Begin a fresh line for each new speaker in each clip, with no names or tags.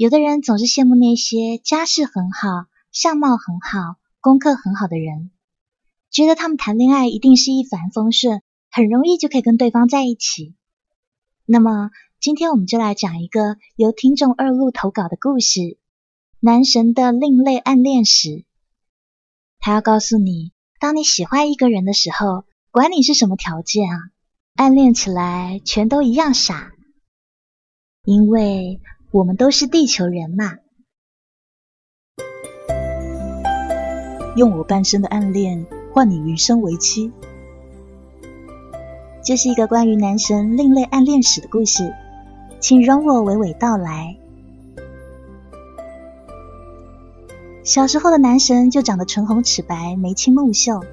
有的人总是羡慕那些家世很好、相貌很好、功课很好的人，觉得他们谈恋爱一定是一帆风顺，很容易就可以跟对方在一起。那么，今天我们就来讲一个由听众二路投稿的故事：男神的另类暗恋史。他要告诉你，当你喜欢一个人的时候，管你是什么条件啊，暗恋起来全都一样傻，因为。我们都是地球人嘛。
用我半生的暗恋换你余生为妻，
这是一个关于男神另类暗恋史的故事，请容我娓娓道来。小时候的男神就长得唇红齿白、眉清目秀，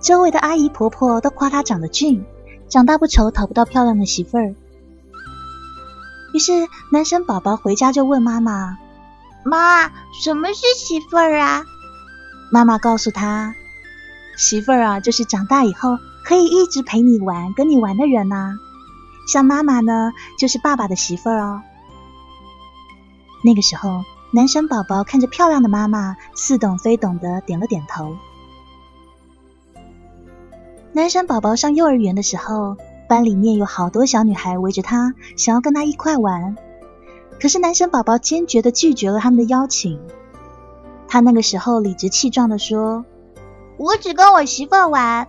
周围的阿姨婆婆都夸他长得俊，长大不愁讨不到漂亮的媳妇儿。于是，男生宝宝回家就问妈妈：“
妈，什么是媳妇儿啊？”
妈妈告诉他：“媳妇儿啊，就是长大以后可以一直陪你玩、跟你玩的人呐。像妈妈呢，就是爸爸的媳妇儿哦。”那个时候，男生宝宝看着漂亮的妈妈，似懂非懂的点了点头。男生宝宝上幼儿园的时候。班里面有好多小女孩围着他，想要跟他一块玩。可是男生宝宝坚决的拒绝了他们的邀请。他那个时候理直气壮的说：“
我只跟我媳妇玩。”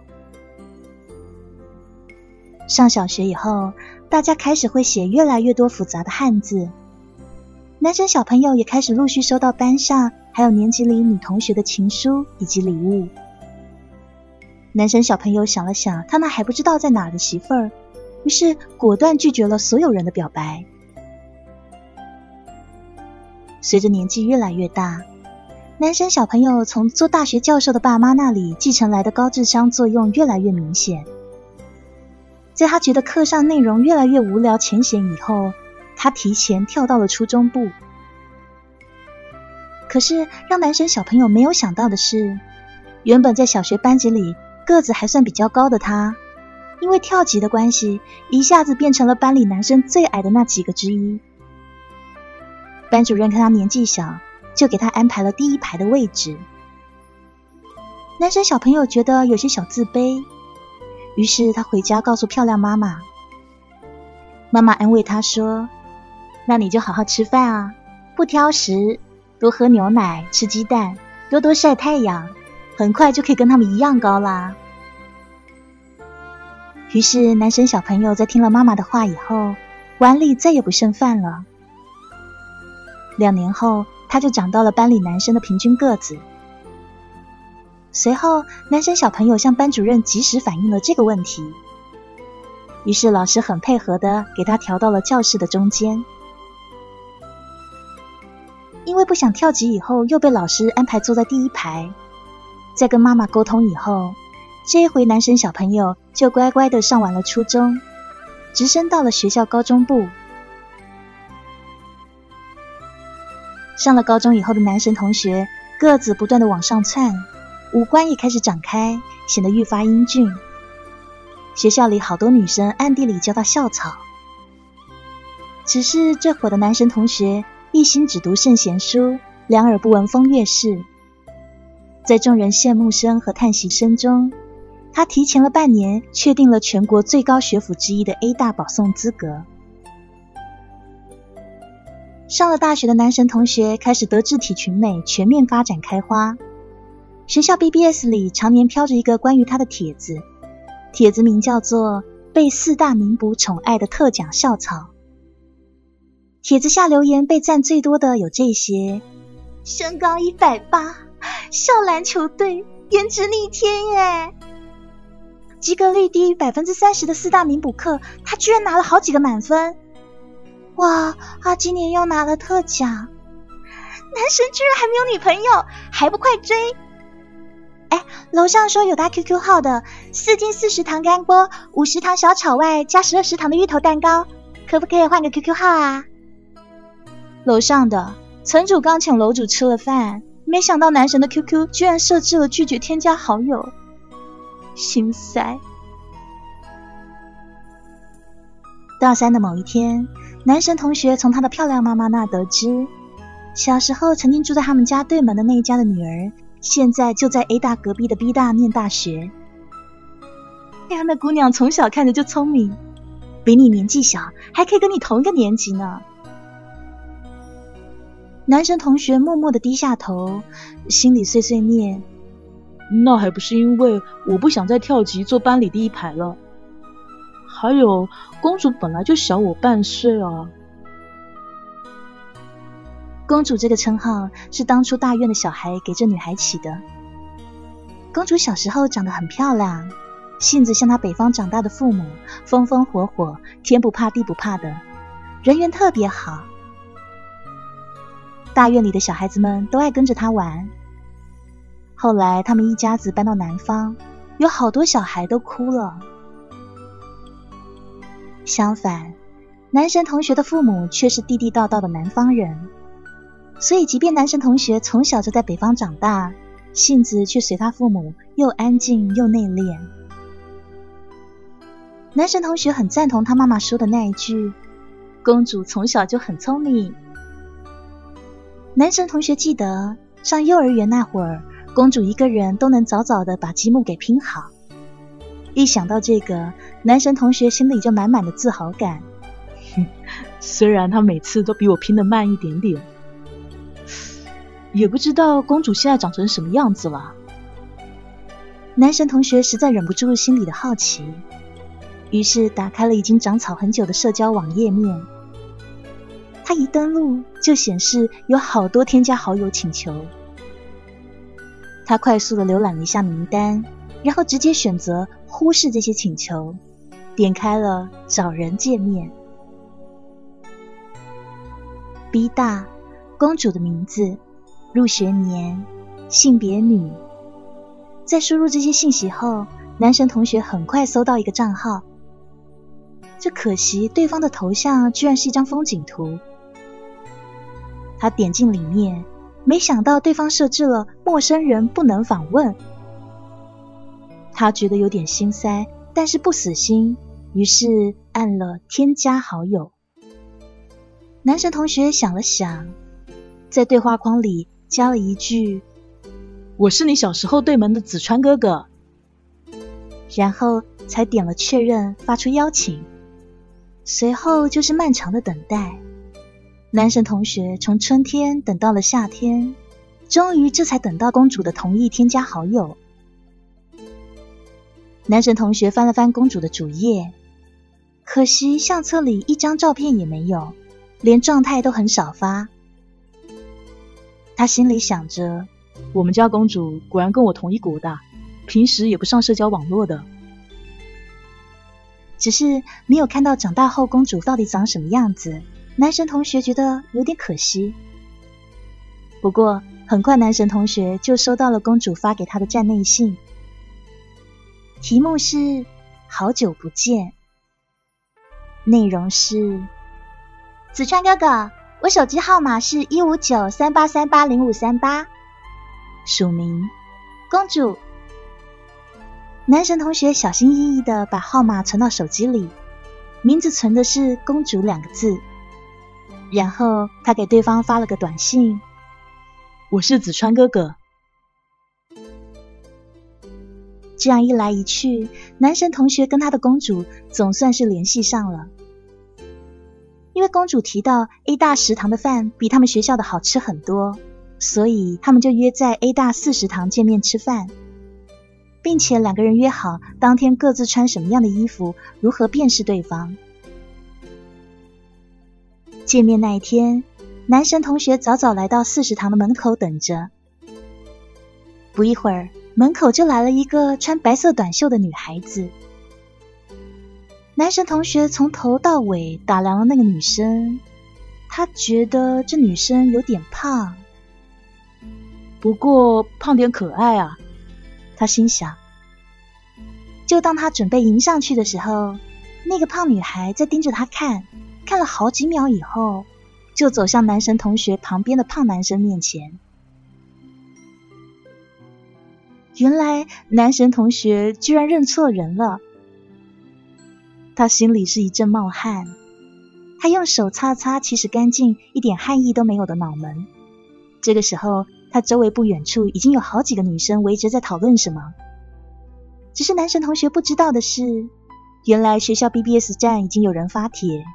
上小学以后，大家开始会写越来越多复杂的汉字。男生小朋友也开始陆续收到班上还有年级里女同学的情书以及礼物。男神小朋友想了想，他那还不知道在哪的媳妇儿，于是果断拒绝了所有人的表白。随着年纪越来越大，男神小朋友从做大学教授的爸妈那里继承来的高智商作用越来越明显。在他觉得课上内容越来越无聊浅显以后，他提前跳到了初中部。可是让男神小朋友没有想到的是，原本在小学班级里。个子还算比较高的他，因为跳级的关系，一下子变成了班里男生最矮的那几个之一。班主任看他年纪小，就给他安排了第一排的位置。男生小朋友觉得有些小自卑，于是他回家告诉漂亮妈妈。妈妈安慰他说：“那你就好好吃饭啊，不挑食，多喝牛奶，吃鸡蛋，多多晒太阳。”很快就可以跟他们一样高啦。于是，男生小朋友在听了妈妈的话以后，碗里再也不剩饭了。两年后，他就长到了班里男生的平均个子。随后，男生小朋友向班主任及时反映了这个问题，于是老师很配合的给他调到了教室的中间。因为不想跳级，以后又被老师安排坐在第一排。在跟妈妈沟通以后，这一回男神小朋友就乖乖的上完了初中，直升到了学校高中部。上了高中以后的男神同学个子不断的往上窜，五官也开始长开，显得愈发英俊。学校里好多女生暗地里叫他校草。只是这会的男神同学一心只读圣贤书，两耳不闻风月事。在众人羡慕声和叹息声中，他提前了半年确定了全国最高学府之一的 A 大保送资格。上了大学的男神同学开始德智体群美全面发展开花。学校 BBS 里常年飘着一个关于他的帖子，帖子名叫做“被四大名捕宠爱的特奖校草”。帖子下留言被赞最多的有这些：身高一百八。校篮球队颜值逆天耶！及格率低于百分之三十的四大名补课，他居然拿了好几个满分！哇，他今年又拿了特奖！男神居然还没有女朋友，还不快追！哎，楼上说有他 QQ 号的，四斤四十糖干锅，五十糖小炒外加十二食糖的芋头蛋糕，可不可以换个 QQ 号啊？楼上的城主刚请楼主吃了饭。没想到男神的 QQ 居然设置了拒绝添加好友，心塞。大三的某一天，男神同学从他的漂亮妈妈那得知，小时候曾经住在他们家对门的那一家的女儿，现在就在 A 大隔壁的 B 大念大学。哎呀，那姑娘从小看着就聪明，比你年纪小，还可以跟你同一个年级呢。男神同学默默的低下头，心里碎碎念：“
那还不是因为我不想再跳级坐班里第一排了。还有，公主本来就小我半岁啊。”
公主这个称号是当初大院的小孩给这女孩起的。公主小时候长得很漂亮，性子像她北方长大的父母，风风火火，天不怕地不怕的，人缘特别好。大院里的小孩子们都爱跟着他玩。后来他们一家子搬到南方，有好多小孩都哭了。相反，男神同学的父母却是地地道道的南方人，所以即便男神同学从小就在北方长大，性子却随他父母又安静又内敛。男神同学很赞同他妈妈说的那一句：“公主从小就很聪明。”男神同学记得上幼儿园那会儿，公主一个人都能早早的把积木给拼好。一想到这个，男神同学心里就满满的自豪感。
虽然他每次都比我拼的慢一点点，也不知道公主现在长成什么样子了。
男神同学实在忍不住心里的好奇，于是打开了已经长草很久的社交网页面。他一登录就显示有好多添加好友请求，他快速的浏览了一下名单，然后直接选择忽视这些请求，点开了找人界面。B 大公主的名字、入学年、性别女，在输入这些信息后，男神同学很快搜到一个账号，这可惜对方的头像居然是一张风景图。他点进里面，没想到对方设置了陌生人不能访问。他觉得有点心塞，但是不死心，于是按了添加好友。男神同学想了想，在对话框里加了一句：“
我是你小时候对门的子川哥哥。”
然后才点了确认，发出邀请。随后就是漫长的等待。男神同学从春天等到了夏天，终于这才等到公主的同意添加好友。男神同学翻了翻公主的主页，可惜相册里一张照片也没有，连状态都很少发。他心里想着，
我们家公主果然跟我同一国的，平时也不上社交网络的，
只是没有看到长大后公主到底长什么样子。男神同学觉得有点可惜，不过很快男神同学就收到了公主发给他的站内信，题目是“好久不见”，内容是：
子川哥哥，我手机号码是一五九三八三八零五三八，
署名
公主。
男神同学小心翼翼的把号码存到手机里，名字存的是“公主”两个字。然后他给对方发了个短信：“
我是子川哥哥。”
这样一来一去，男神同学跟他的公主总算是联系上了。因为公主提到 A 大食堂的饭比他们学校的好吃很多，所以他们就约在 A 大四食堂见面吃饭，并且两个人约好当天各自穿什么样的衣服，如何辨识对方。见面那一天，男神同学早早来到四食堂的门口等着。不一会儿，门口就来了一个穿白色短袖的女孩子。男神同学从头到尾打量了那个女生，他觉得这女生有点胖，
不过胖点可爱啊。
他心想。就当他准备迎上去的时候，那个胖女孩在盯着他看。看了好几秒以后，就走向男神同学旁边的胖男生面前。原来男神同学居然认错人了，他心里是一阵冒汗。他用手擦擦其实干净、一点汗意都没有的脑门。这个时候，他周围不远处已经有好几个女生围着在讨论什么。只是男神同学不知道的是，原来学校 BBS 站已经有人发帖，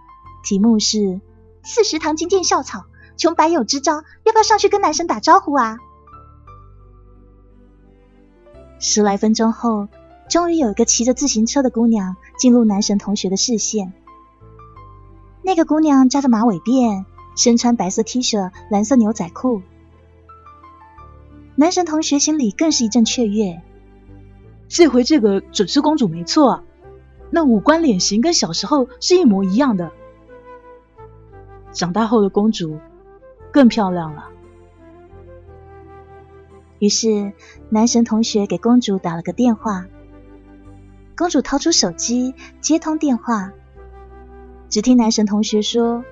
题目是“四食堂金剑校草，穷白有支招，要不要上去跟男神打招呼啊？”十来分钟后，终于有一个骑着自行车的姑娘进入男神同学的视线。那个姑娘扎着马尾辫，身穿白色 T 恤、蓝色牛仔裤。男神同学心里更是一阵雀跃。
这回这个准是公主没错，那五官脸型跟小时候是一模一样的。长大后的公主更漂亮了。
于是，男神同学给公主打了个电话。公主掏出手机接通电话，只听男神同学说：“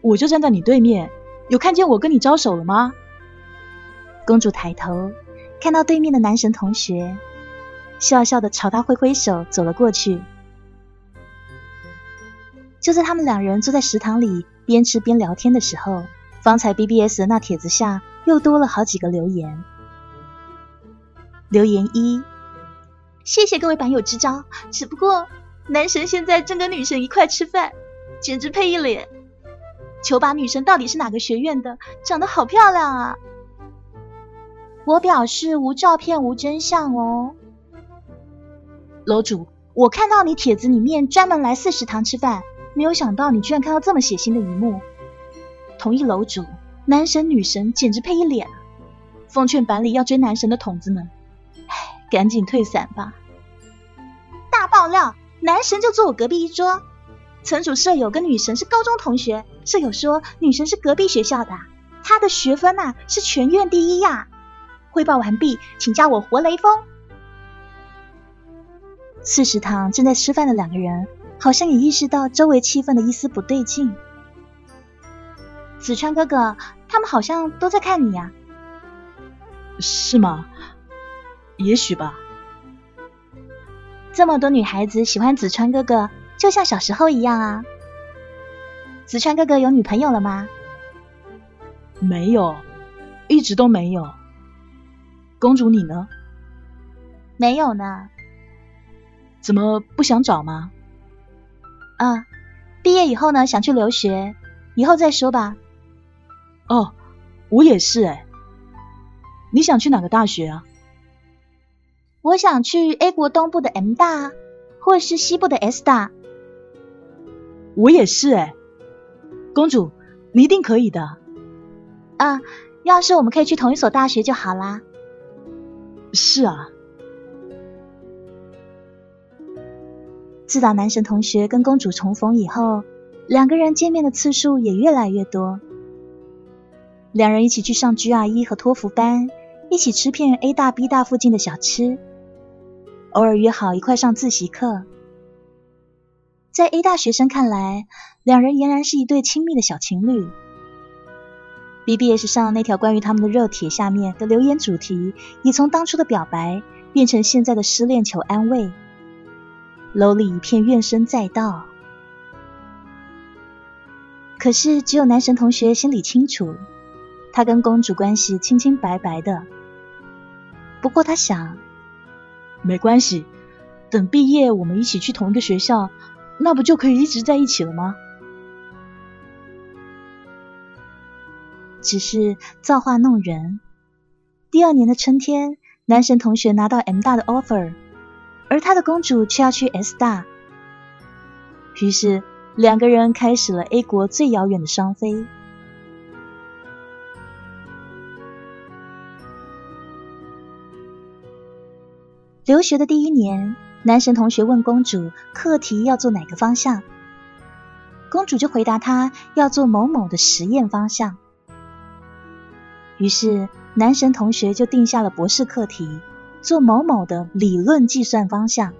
我就站在你对面，有看见我跟你招手了吗？”
公主抬头，看到对面的男神同学。笑笑的朝他挥挥手，走了过去。就在他们两人坐在食堂里边吃边聊天的时候，方才 BBS 的那帖子下又多了好几个留言。留言一：谢谢各位版友支招，只不过男神现在正跟女神一块吃饭，简直配一脸。求把女神到底是哪个学院的，长得好漂亮啊！我表示无照片无真相哦。楼主，我看到你帖子里面专门来四食堂吃饭，没有想到你居然看到这么血腥的一幕。同意楼主，男神女神简直配一脸。奉劝班里要追男神的筒子们，唉，赶紧退散吧。大爆料，男神就坐我隔壁一桌。层主舍友跟女神是高中同学，舍友说女神是隔壁学校的，她的学分呐是全院第一呀。汇报完毕，请叫我活雷锋。四食堂正在吃饭的两个人，好像也意识到周围气氛的一丝不对劲。子川哥哥，他们好像都在看你呀？
是吗？也许吧。
这么多女孩子喜欢子川哥哥，就像小时候一样啊。子川哥哥有女朋友了吗？
没有，一直都没有。公主你呢？
没有呢。
怎么不想找吗？
啊，毕业以后呢，想去留学，以后再说吧。
哦，我也是哎。你想去哪个大学啊？
我想去 A 国东部的 M 大，或是西部的 S 大。
我也是哎。公主，你一定可以的。
啊，要是我们可以去同一所大学就好啦。
是啊。
自打男神同学跟公主重逢以后，两个人见面的次数也越来越多。两人一起去上 GRE 和托福班，一起吃片 A 大 B 大附近的小吃，偶尔约好一块上自习课。在 A 大学生看来，两人俨然是一对亲密的小情侣。BBS 上那条关于他们的热帖下面的留言主题，也从当初的表白变成现在的失恋求安慰。楼里一片怨声载道，可是只有男神同学心里清楚，他跟公主关系清清白白的。不过他想，
没关系，等毕业我们一起去同一个学校，那不就可以一直在一起了吗？
只是造化弄人，第二年的春天，男神同学拿到 M 大的 offer。而他的公主却要去 S 大，于是两个人开始了 A 国最遥远的双飞。留学的第一年，男神同学问公主课题要做哪个方向，公主就回答他要做某某的实验方向。于是男神同学就定下了博士课题。做某某的理论计算方向，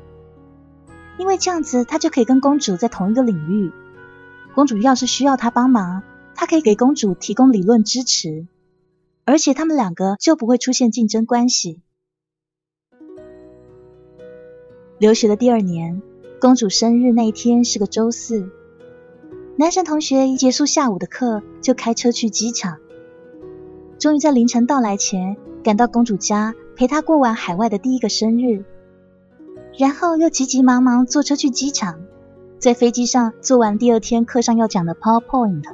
因为这样子他就可以跟公主在同一个领域。公主要是需要他帮忙，他可以给公主提供理论支持，而且他们两个就不会出现竞争关系。留学的第二年，公主生日那一天是个周四，男神同学一结束下午的课，就开车去机场，终于在凌晨到来前赶到公主家，陪他过完海外的第一个生日，然后又急急忙忙坐车去机场，在飞机上做完第二天课上要讲的 PowerPoint。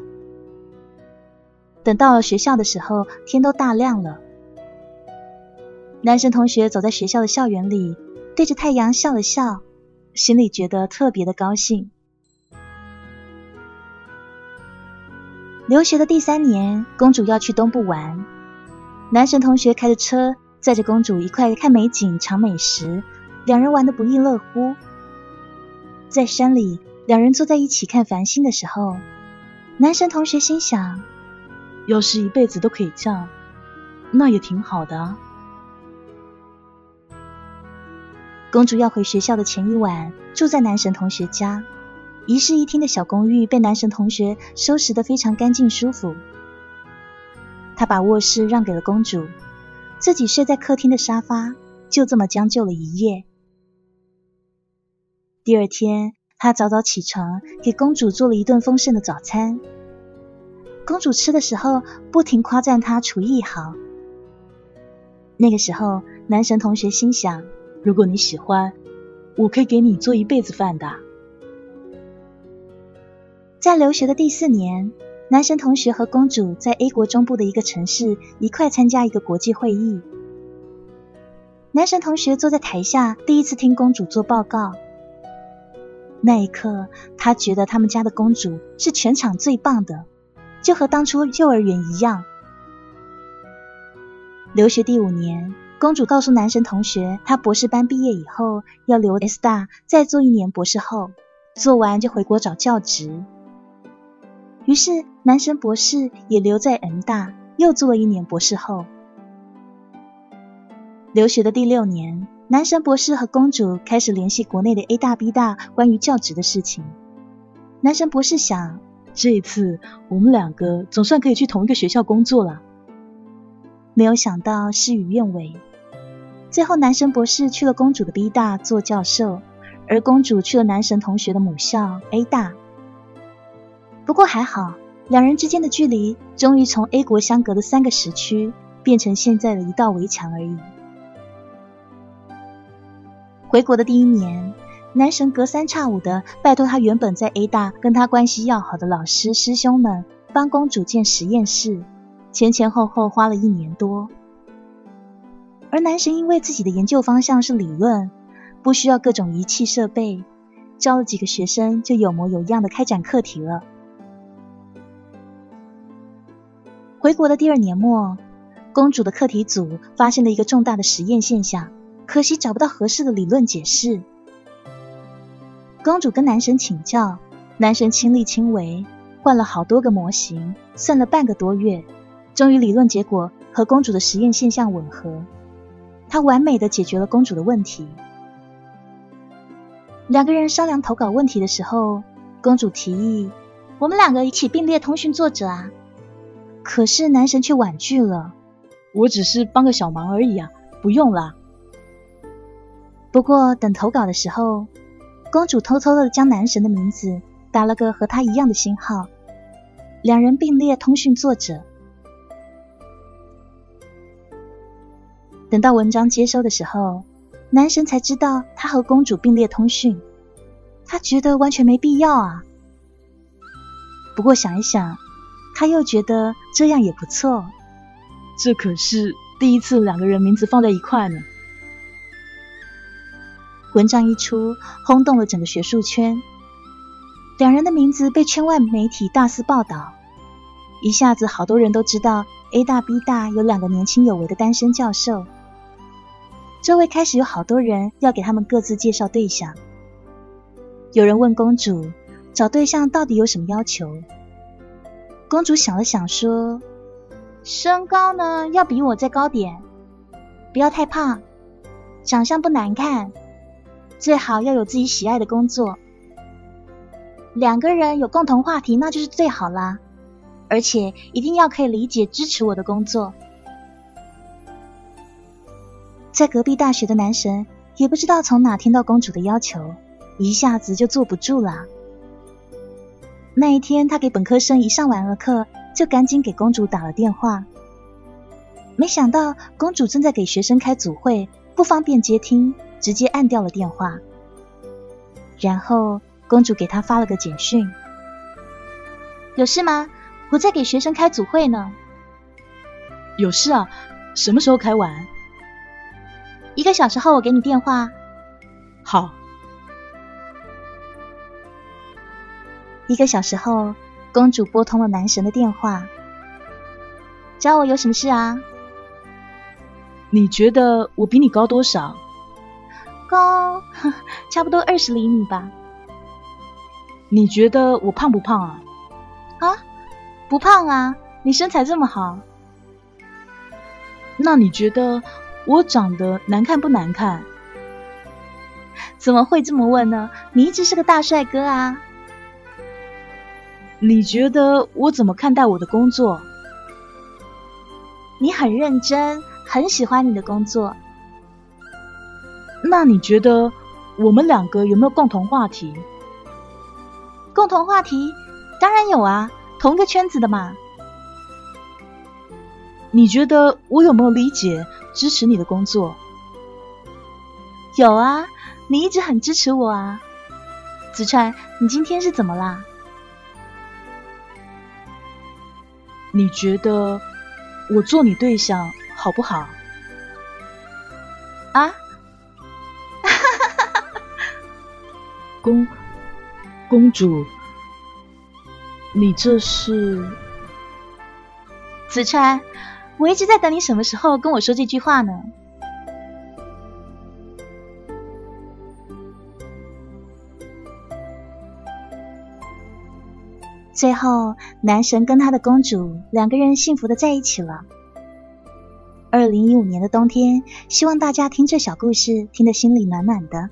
等到了学校的时候，天都大亮了。男神同学走在学校的校园里，对着太阳笑了笑，心里觉得特别的高兴。留学的第三年，公主要去东部玩。男神同学开着车载着公主一块看美景、尝美食，两人玩得不亦乐乎。在山里，两人坐在一起看繁星的时候，男神同学心想：
要是一辈子都可以这样，那也挺好的。
公主要回学校的前一晚，住在男神同学家。一室一厅的小公寓被男神同学收拾得非常干净舒服。他把卧室让给了公主，自己睡在客厅的沙发，就这么将就了一夜。第二天，他早早起床，给公主做了一顿丰盛的早餐。公主吃的时候，不停夸赞他厨艺好。那个时候，男神同学心想：
如果你喜欢，我可以给你做一辈子饭的。
在留学的第四年，男神同学和公主在 A 国中部的一个城市一块参加一个国际会议。男神同学坐在台下，第一次听公主做报告。那一刻，他觉得他们家的公主是全场最棒的，就和当初幼儿园一样。留学第五年，公主告诉男神同学，她博士班毕业以后要留 S 大再做一年博士后，做完就回国找教职。于是，男神博士也留在 M 大，又做了一年博士后。留学的第六年，男神博士和公主开始联系国内的 A 大、B 大关于教职的事情。男神博士想，
这一次我们两个总算可以去同一个学校工作了。
没有想到事与愿违，最后男神博士去了公主的 B 大做教授，而公主去了男神同学的母校 A 大。不过还好，两人之间的距离终于从 A 国相隔的三个时区变成现在的一道围墙而已。回国的第一年，男神隔三差五的拜托他原本在 A 大跟他关系要好的老师师兄们帮公主建实验室，前前后后花了一年多。而男神因为自己的研究方向是理论，不需要各种仪器设备，招了几个学生就有模有样的开展课题了。回国的第二年末，公主的课题组发现了一个重大的实验现象，可惜找不到合适的理论解释。公主跟男神请教，男神亲力亲为，换了好多个模型，算了半个多月，终于理论结果和公主的实验现象吻合，他完美的解决了公主的问题。两个人商量投稿问题的时候，公主提议，我们两个一起并列通讯作者啊。可是男神却婉拒了。
我只是帮个小忙而已啊，不用啦。
不过等投稿的时候，公主偷偷的将男神的名字打了个和他一样的星号，两人并列通讯作者。等到文章接收的时候，男神才知道他和公主并列通讯，他觉得完全没必要啊。不过想一想。他又觉得这样也不错，
这可是第一次两个人名字放在一块呢。
文章一出，轰动了整个学术圈，两人的名字被圈外媒体大肆报道，一下子好多人都知道 A 大 B 大有两个年轻有为的单身教授。周围开始有好多人要给他们各自介绍对象，有人问公主找对象到底有什么要求？公主想了想，说：“身高呢，要比我再高点，不要太胖，长相不难看，最好要有自己喜爱的工作。两个人有共同话题，那就是最好啦。而且一定要可以理解支持我的工作。”在隔壁大学的男神也不知道从哪听到公主的要求，一下子就坐不住了。那一天，他给本科生一上完了课，就赶紧给公主打了电话。没想到公主正在给学生开组会，不方便接听，直接按掉了电话。然后公主给他发了个简讯：“
有事吗？我在给学生开组会呢。”“
有事啊，什么时候开完？”“
一个小时后我给你电话。”“
好。”
一个小时后，公主拨通了男神的电话，
找我有什么事啊？
你觉得我比你高多少？
高，差不多二十厘米吧。
你觉得我胖不胖啊？
啊，不胖啊，你身材这么好。
那你觉得我长得难看不难看？
怎么会这么问呢？你一直是个大帅哥啊。
你觉得我怎么看待我的工作？
你很认真，很喜欢你的工作。
那你觉得我们两个有没有共同话题？
共同话题当然有啊，同个圈子的嘛。
你觉得我有没有理解、支持你的工作？
有啊，你一直很支持我啊。子川，你今天是怎么啦？
你觉得我做你对象好不好？
啊？
公公主，你这是？
子川，我一直在等你什么时候跟我说这句话呢？
最后，男神跟他的公主两个人幸福的在一起了。二零一五年的冬天，希望大家听这小故事听得心里暖暖的。